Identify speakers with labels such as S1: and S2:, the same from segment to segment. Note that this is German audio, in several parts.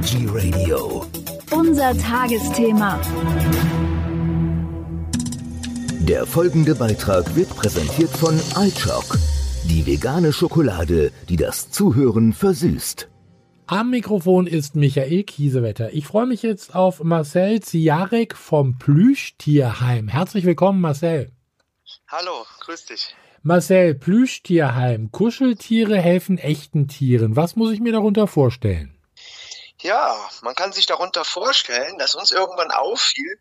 S1: Energy Radio.
S2: Unser Tagesthema.
S1: Der folgende Beitrag wird präsentiert von iChock, die vegane Schokolade, die das Zuhören versüßt.
S3: Am Mikrofon ist Michael Kiesewetter. Ich freue mich jetzt auf Marcel Ziarek vom Plüschtierheim. Herzlich willkommen, Marcel.
S4: Hallo, grüß dich.
S3: Marcel, Plüschtierheim. Kuscheltiere helfen echten Tieren. Was muss ich mir darunter vorstellen?
S4: Ja, man kann sich darunter vorstellen, dass uns irgendwann auffiel,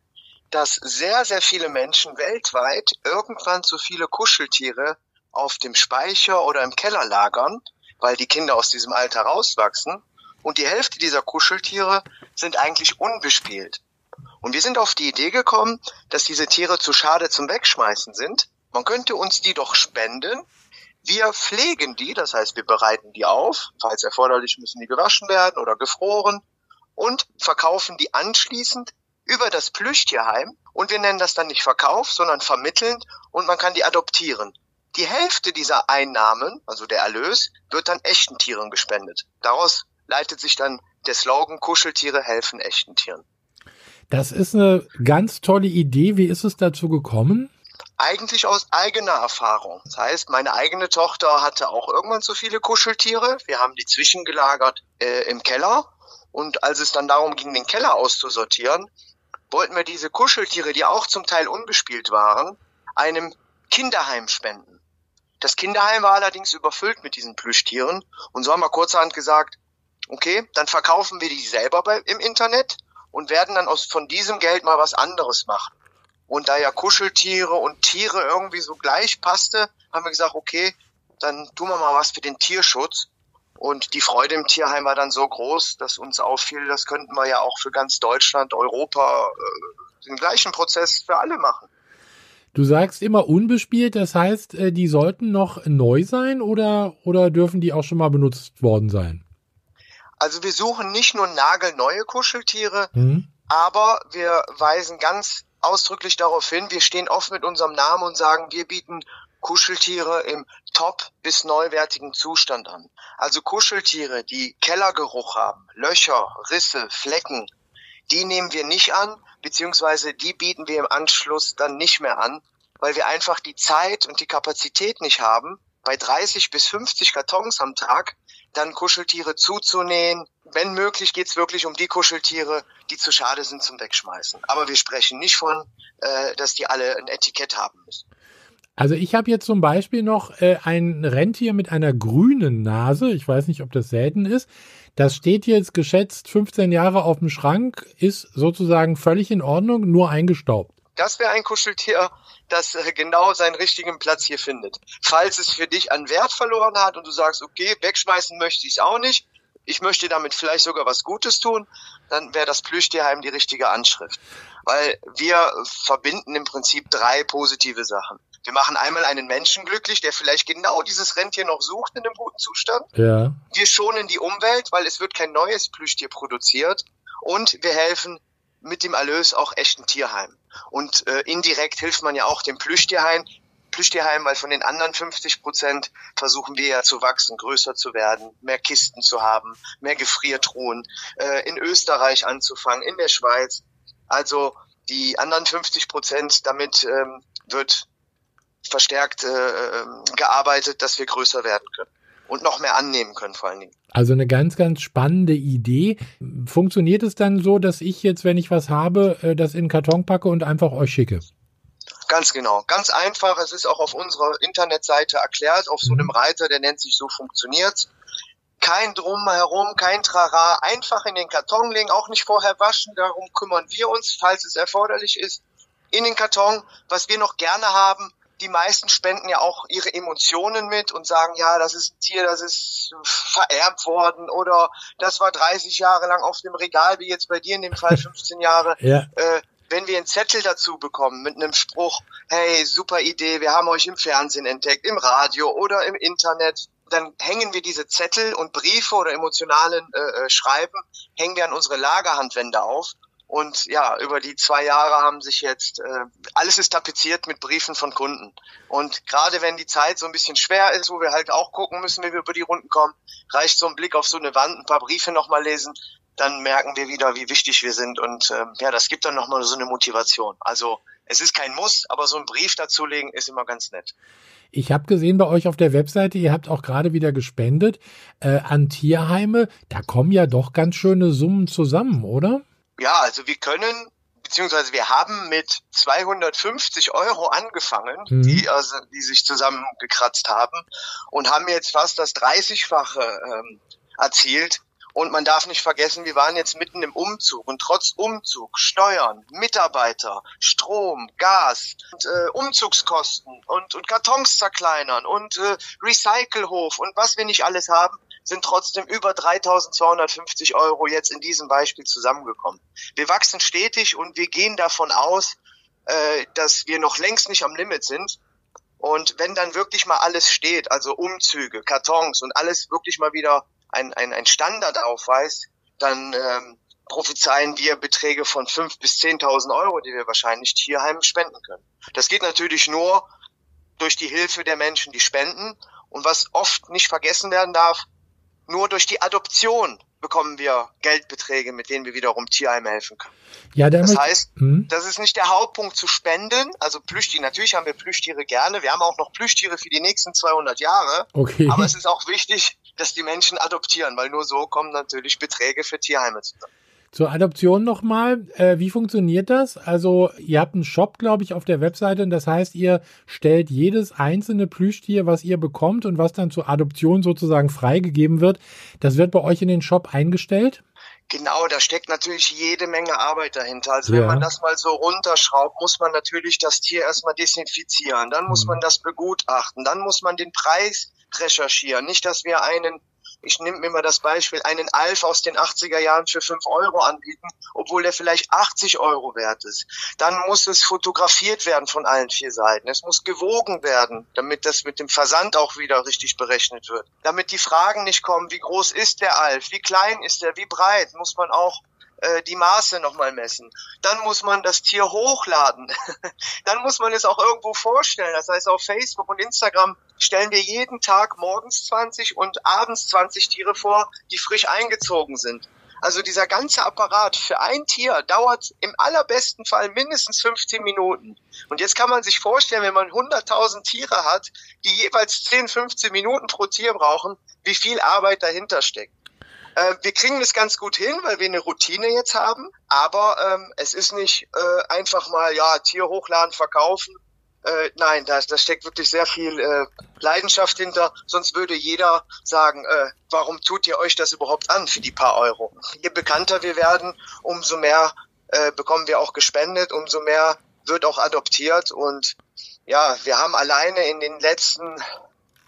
S4: dass sehr, sehr viele Menschen weltweit irgendwann zu viele Kuscheltiere auf dem Speicher oder im Keller lagern, weil die Kinder aus diesem Alter rauswachsen. Und die Hälfte dieser Kuscheltiere sind eigentlich unbespielt. Und wir sind auf die Idee gekommen, dass diese Tiere zu schade zum Wegschmeißen sind man könnte uns die doch spenden. Wir pflegen die, das heißt, wir bereiten die auf. Falls erforderlich müssen die gewaschen werden oder gefroren und verkaufen die anschließend über das Plüschtierheim. Und wir nennen das dann nicht Verkauf, sondern vermittelnd und man kann die adoptieren. Die Hälfte dieser Einnahmen, also der Erlös, wird dann echten Tieren gespendet. Daraus leitet sich dann der Slogan Kuscheltiere helfen echten Tieren.
S3: Das ist eine ganz tolle Idee. Wie ist es dazu gekommen?
S4: Eigentlich aus eigener Erfahrung. Das heißt, meine eigene Tochter hatte auch irgendwann zu viele Kuscheltiere. Wir haben die zwischengelagert äh, im Keller. Und als es dann darum ging, den Keller auszusortieren, wollten wir diese Kuscheltiere, die auch zum Teil unbespielt waren, einem Kinderheim spenden. Das Kinderheim war allerdings überfüllt mit diesen Plüschtieren. Und so haben wir kurzerhand gesagt, okay, dann verkaufen wir die selber bei, im Internet und werden dann aus, von diesem Geld mal was anderes machen. Und da ja Kuscheltiere und Tiere irgendwie so gleich passte, haben wir gesagt, okay, dann tun wir mal was für den Tierschutz. Und die Freude im Tierheim war dann so groß, dass uns auffiel, das könnten wir ja auch für ganz Deutschland, Europa äh, den gleichen Prozess für alle machen.
S3: Du sagst immer unbespielt, das heißt, äh, die sollten noch neu sein oder, oder dürfen die auch schon mal benutzt worden sein?
S4: Also wir suchen nicht nur nagelneue Kuscheltiere, mhm. aber wir weisen ganz ausdrücklich darauf hin, wir stehen oft mit unserem Namen und sagen, wir bieten Kuscheltiere im top bis neuwertigen Zustand an. Also Kuscheltiere, die Kellergeruch haben, Löcher, Risse, Flecken, die nehmen wir nicht an, beziehungsweise die bieten wir im Anschluss dann nicht mehr an, weil wir einfach die Zeit und die Kapazität nicht haben, bei 30 bis 50 Kartons am Tag dann Kuscheltiere zuzunähen. Wenn möglich geht es wirklich um die Kuscheltiere, die zu schade sind zum Wegschmeißen. Aber wir sprechen nicht von, äh, dass die alle ein Etikett haben müssen.
S3: Also ich habe jetzt zum Beispiel noch äh, ein Rentier mit einer grünen Nase. Ich weiß nicht, ob das selten ist. Das steht jetzt geschätzt 15 Jahre auf dem Schrank, ist sozusagen völlig in Ordnung, nur eingestaubt.
S4: Das wäre ein Kuscheltier, das äh, genau seinen richtigen Platz hier findet. Falls es für dich an Wert verloren hat und du sagst, okay, wegschmeißen möchte ich es auch nicht, ich möchte damit vielleicht sogar was Gutes tun, dann wäre das Plüschtierheim die richtige Anschrift. Weil wir verbinden im Prinzip drei positive Sachen. Wir machen einmal einen Menschen glücklich, der vielleicht genau dieses Rentier noch sucht in einem guten Zustand.
S3: Ja.
S4: Wir schonen die Umwelt, weil es wird kein neues Plüschtier produziert. Und wir helfen mit dem Erlös auch echten Tierheim. Und äh, indirekt hilft man ja auch dem Plüschtierheim, Plüschtierheim, weil von den anderen 50 Prozent versuchen wir ja zu wachsen, größer zu werden, mehr Kisten zu haben, mehr Gefriertruhen, äh, in Österreich anzufangen, in der Schweiz. Also die anderen 50 Prozent, damit ähm, wird verstärkt äh, ähm, gearbeitet, dass wir größer werden können und noch mehr annehmen können vor allen Dingen.
S3: Also eine ganz, ganz spannende Idee. Funktioniert es dann so, dass ich jetzt, wenn ich was habe, äh, das in den Karton packe und einfach euch schicke?
S4: Ganz genau. Ganz einfach. Es ist auch auf unserer Internetseite erklärt, auf so einem mhm. Reiter, der nennt sich so funktioniert. Kein Drumherum, kein Trara. Einfach in den Karton legen, auch nicht vorher waschen. Darum kümmern wir uns, falls es erforderlich ist. In den Karton. Was wir noch gerne haben, die meisten spenden ja auch ihre Emotionen mit und sagen, ja, das ist ein Tier, das ist vererbt worden oder das war 30 Jahre lang auf dem Regal, wie jetzt bei dir in dem Fall 15 Jahre.
S3: ja.
S4: Äh, wenn wir einen Zettel dazu bekommen mit einem Spruch, hey, super Idee, wir haben euch im Fernsehen entdeckt, im Radio oder im Internet, dann hängen wir diese Zettel und Briefe oder emotionalen äh, äh Schreiben, hängen wir an unsere Lagerhandwände auf und ja, über die zwei Jahre haben sich jetzt, äh, alles ist tapeziert mit Briefen von Kunden. Und gerade wenn die Zeit so ein bisschen schwer ist, wo wir halt auch gucken müssen, wie wir über die Runden kommen, reicht so ein Blick auf so eine Wand, ein paar Briefe nochmal lesen, dann merken wir wieder, wie wichtig wir sind. Und äh, ja, das gibt dann nochmal so eine Motivation. Also es ist kein Muss, aber so ein Brief dazulegen ist immer ganz nett.
S3: Ich habe gesehen bei euch auf der Webseite, ihr habt auch gerade wieder gespendet äh, an Tierheime. Da kommen ja doch ganz schöne Summen zusammen, oder?
S4: Ja, also wir können beziehungsweise wir haben mit 250 Euro angefangen, mhm. die, also, die sich zusammengekratzt haben und haben jetzt fast das 30-fache ähm, erzielt. Und man darf nicht vergessen, wir waren jetzt mitten im Umzug und trotz Umzug, Steuern, Mitarbeiter, Strom, Gas, und, äh, Umzugskosten und, und Kartons zerkleinern und äh, Recyclehof und was wir nicht alles haben, sind trotzdem über 3.250 Euro jetzt in diesem Beispiel zusammengekommen. Wir wachsen stetig und wir gehen davon aus, äh, dass wir noch längst nicht am Limit sind. Und wenn dann wirklich mal alles steht, also Umzüge, Kartons und alles wirklich mal wieder ein, ein, ein Standard aufweist, dann ähm, prophezeien wir Beträge von 5.000 bis 10.000 Euro, die wir wahrscheinlich Tierheimen spenden können. Das geht natürlich nur durch die Hilfe der Menschen, die spenden. Und was oft nicht vergessen werden darf, nur durch die Adoption bekommen wir Geldbeträge, mit denen wir wiederum Tierheime helfen können. Ja, das heißt, hm? das ist nicht der Hauptpunkt zu spenden. Also Plüschtiere, natürlich haben wir Plüschtiere gerne. Wir haben auch noch Plüschtiere für die nächsten 200 Jahre. Okay. Aber es ist auch wichtig, dass die Menschen adoptieren, weil nur so kommen natürlich Beträge für Tierheime zusammen.
S3: Zur Adoption nochmal, äh, wie funktioniert das? Also ihr habt einen Shop, glaube ich, auf der Webseite und das heißt, ihr stellt jedes einzelne Plüschtier, was ihr bekommt und was dann zur Adoption sozusagen freigegeben wird, das wird bei euch in den Shop eingestellt?
S4: Genau, da steckt natürlich jede Menge Arbeit dahinter. Also ja. wenn man das mal so runterschraubt, muss man natürlich das Tier erstmal desinfizieren, dann muss mhm. man das begutachten, dann muss man den Preis recherchieren. Nicht, dass wir einen ich nehme mir mal das Beispiel, einen Alf aus den 80er Jahren für 5 Euro anbieten, obwohl der vielleicht 80 Euro wert ist. Dann muss es fotografiert werden von allen vier Seiten. Es muss gewogen werden, damit das mit dem Versand auch wieder richtig berechnet wird. Damit die Fragen nicht kommen, wie groß ist der Alf, wie klein ist er, wie breit, muss man auch äh, die Maße nochmal messen. Dann muss man das Tier hochladen. Dann muss man es auch irgendwo vorstellen. Das heißt, auf Facebook und Instagram stellen wir jeden Tag morgens 20 und abends 20 Tiere vor, die frisch eingezogen sind. Also dieser ganze Apparat für ein Tier dauert im allerbesten Fall mindestens 15 Minuten. Und jetzt kann man sich vorstellen, wenn man 100.000 Tiere hat, die jeweils 10, 15 Minuten pro Tier brauchen, wie viel Arbeit dahinter steckt. Äh, wir kriegen das ganz gut hin, weil wir eine Routine jetzt haben. Aber ähm, es ist nicht äh, einfach mal, ja, Tier hochladen, verkaufen. Äh, nein, da, da steckt wirklich sehr viel äh, Leidenschaft hinter. Sonst würde jeder sagen, äh, warum tut ihr euch das überhaupt an für die paar Euro? Je bekannter wir werden, umso mehr äh, bekommen wir auch gespendet, umso mehr wird auch adoptiert. Und ja, wir haben alleine in den letzten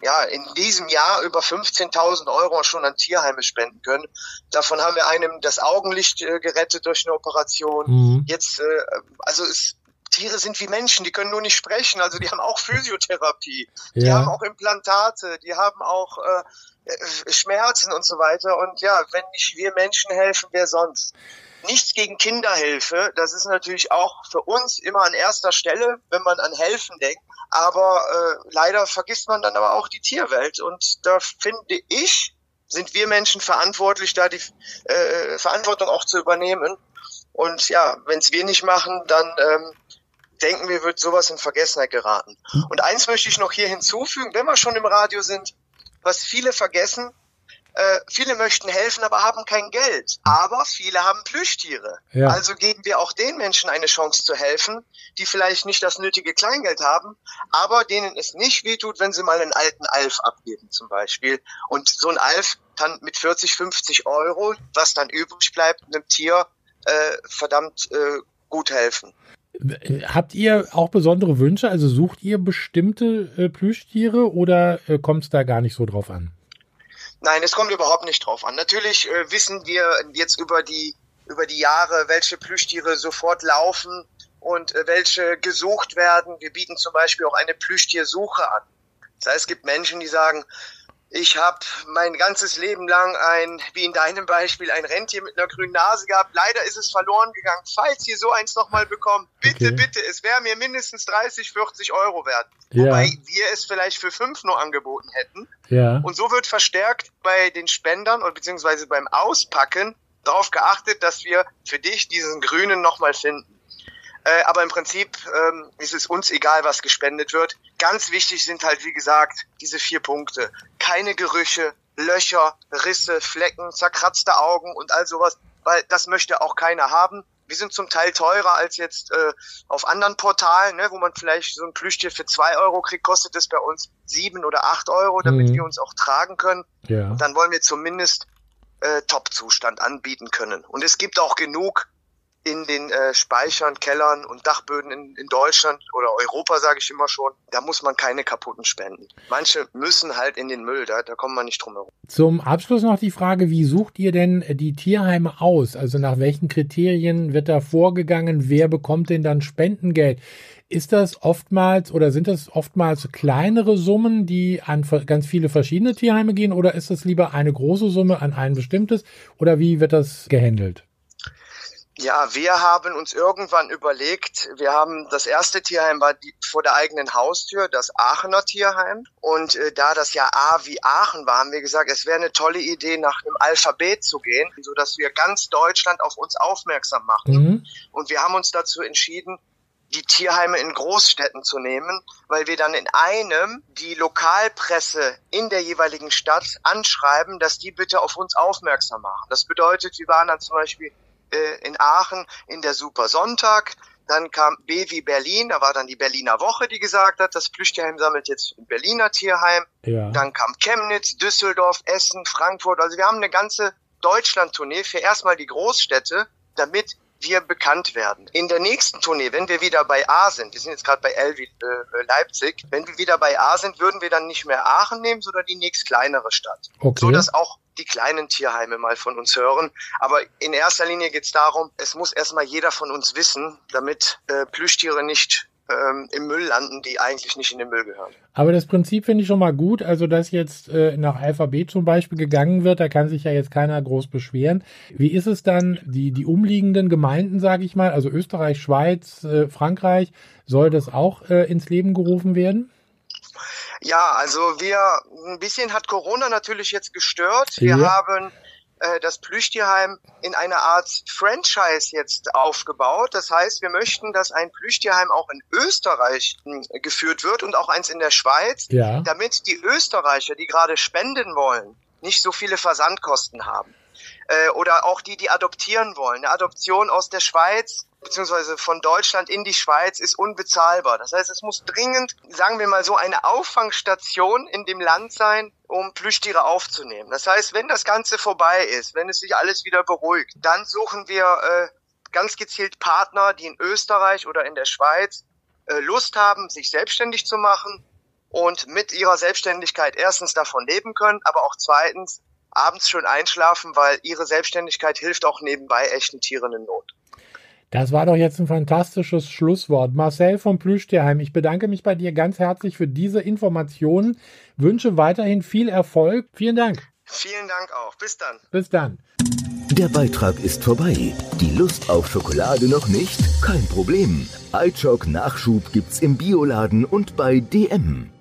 S4: ja, in diesem Jahr über 15.000 Euro schon an Tierheime spenden können. Davon haben wir einem das Augenlicht äh, gerettet durch eine Operation. Mhm. Jetzt, äh, also es, Tiere sind wie Menschen, die können nur nicht sprechen, also die haben auch Physiotherapie, ja. die haben auch Implantate, die haben auch äh, äh, Schmerzen und so weiter. Und ja, wenn nicht wir Menschen helfen, wer sonst? Nichts gegen Kinderhilfe, das ist natürlich auch für uns immer an erster Stelle, wenn man an Helfen denkt. Aber äh, leider vergisst man dann aber auch die Tierwelt. Und da finde ich, sind wir Menschen verantwortlich, da die äh, Verantwortung auch zu übernehmen. Und ja, wenn es wir nicht machen, dann ähm, denken wir, wird sowas in Vergessenheit geraten. Und eins möchte ich noch hier hinzufügen, wenn wir schon im Radio sind, was viele vergessen, äh, viele möchten helfen, aber haben kein Geld. Aber viele haben Plüschtiere. Ja. Also geben wir auch den Menschen eine Chance zu helfen, die vielleicht nicht das nötige Kleingeld haben, aber denen es nicht wehtut, wenn sie mal einen alten Alf abgeben zum Beispiel. Und so ein Alf kann mit 40, 50 Euro, was dann übrig bleibt, einem Tier äh, verdammt äh, gut helfen.
S3: Habt ihr auch besondere Wünsche? Also sucht ihr bestimmte äh, Plüschtiere oder äh, kommt es da gar nicht so drauf an?
S4: Nein, es kommt überhaupt nicht drauf an. Natürlich äh, wissen wir jetzt über die über die Jahre, welche Plüschtiere sofort laufen und äh, welche gesucht werden. Wir bieten zum Beispiel auch eine Plüschtiersuche an. Das heißt, es gibt Menschen, die sagen, ich habe mein ganzes Leben lang ein, wie in deinem Beispiel, ein Rentier mit einer grünen Nase gehabt. Leider ist es verloren gegangen. Falls ihr so eins nochmal bekommt, bitte, okay. bitte, es wäre mir mindestens 30, 40 Euro wert. Ja. Wobei wir es vielleicht für fünf nur angeboten hätten. Ja. Und so wird verstärkt bei den Spendern oder beziehungsweise beim Auspacken darauf geachtet, dass wir für dich diesen grünen nochmal finden. Äh, aber im Prinzip ähm, ist es uns egal, was gespendet wird. Ganz wichtig sind halt, wie gesagt, diese vier Punkte. Keine Gerüche, Löcher, Risse, Flecken, zerkratzte Augen und all sowas, weil das möchte auch keiner haben. Wir sind zum Teil teurer als jetzt äh, auf anderen Portalen, ne, wo man vielleicht so ein Plüschtier für zwei Euro kriegt, kostet es bei uns sieben oder acht Euro, damit mhm. wir uns auch tragen können. Ja. Und dann wollen wir zumindest äh, Top-Zustand anbieten können. Und es gibt auch genug in den äh, Speichern, Kellern und Dachböden in, in Deutschland oder Europa, sage ich immer schon, da muss man keine kaputten spenden. Manche müssen halt in den Müll, da, da kommt man nicht drum herum.
S3: Zum Abschluss noch die Frage, wie sucht ihr denn die Tierheime aus? Also nach welchen Kriterien wird da vorgegangen? Wer bekommt denn dann Spendengeld? Ist das oftmals oder sind das oftmals kleinere Summen, die an ganz viele verschiedene Tierheime gehen oder ist das lieber eine große Summe an ein bestimmtes oder wie wird das gehandelt?
S4: Ja, wir haben uns irgendwann überlegt, wir haben das erste Tierheim war die, vor der eigenen Haustür, das Aachener Tierheim. Und äh, da das ja A wie Aachen war, haben wir gesagt, es wäre eine tolle Idee, nach einem Alphabet zu gehen, so dass wir ganz Deutschland auf uns aufmerksam machen. Mhm. Und wir haben uns dazu entschieden, die Tierheime in Großstädten zu nehmen, weil wir dann in einem die Lokalpresse in der jeweiligen Stadt anschreiben, dass die bitte auf uns aufmerksam machen. Das bedeutet, wir waren dann zum Beispiel äh, in Aachen in der Super Sonntag. Dann kam B wie Berlin, da war dann die Berliner Woche, die gesagt hat, das Plüchtierheim sammelt jetzt ein Berliner Tierheim. Ja. Dann kam Chemnitz, Düsseldorf, Essen, Frankfurt. Also wir haben eine ganze Deutschland-Tournee für erstmal die Großstädte, damit wir bekannt werden. In der nächsten Tournee, wenn wir wieder bei A sind, wir sind jetzt gerade bei L wie äh, Leipzig, wenn wir wieder bei A sind, würden wir dann nicht mehr Aachen nehmen, sondern die nächst kleinere Stadt. Okay. So dass auch die kleinen Tierheime mal von uns hören. Aber in erster Linie geht es darum, es muss erstmal jeder von uns wissen, damit äh, Plüschtiere nicht ähm, im Müll landen, die eigentlich nicht in den Müll gehören.
S3: Aber das Prinzip finde ich schon mal gut. Also, dass jetzt äh, nach Alphabet zum Beispiel gegangen wird, da kann sich ja jetzt keiner groß beschweren. Wie ist es dann, die, die umliegenden Gemeinden, sage ich mal, also Österreich, Schweiz, äh, Frankreich, soll das auch äh, ins Leben gerufen werden?
S4: Ja, also wir, ein bisschen hat Corona natürlich jetzt gestört. Wir ja. haben äh, das Plüchtierheim in einer Art Franchise jetzt aufgebaut. Das heißt, wir möchten, dass ein Plüchtierheim auch in Österreich hm, geführt wird und auch eins in der Schweiz, ja. damit die Österreicher, die gerade spenden wollen, nicht so viele Versandkosten haben. Äh, oder auch die, die adoptieren wollen. Eine Adoption aus der Schweiz beziehungsweise von Deutschland in die Schweiz ist unbezahlbar. Das heißt, es muss dringend, sagen wir mal so, eine Auffangstation in dem Land sein, um Plüschtiere aufzunehmen. Das heißt, wenn das Ganze vorbei ist, wenn es sich alles wieder beruhigt, dann suchen wir äh, ganz gezielt Partner, die in Österreich oder in der Schweiz äh, Lust haben, sich selbstständig zu machen und mit ihrer Selbstständigkeit erstens davon leben können, aber auch zweitens abends schön einschlafen, weil ihre Selbstständigkeit hilft auch nebenbei echten Tieren in Not.
S3: Das war doch jetzt ein fantastisches Schlusswort. Marcel vom Plüschtierheim, ich bedanke mich bei dir ganz herzlich für diese Informationen. Wünsche weiterhin viel Erfolg. Vielen Dank.
S4: Vielen Dank auch. Bis dann.
S3: Bis dann.
S1: Der Beitrag ist vorbei. Die Lust auf Schokolade noch nicht? Kein Problem. iChock Nachschub gibt's im Bioladen und bei DM.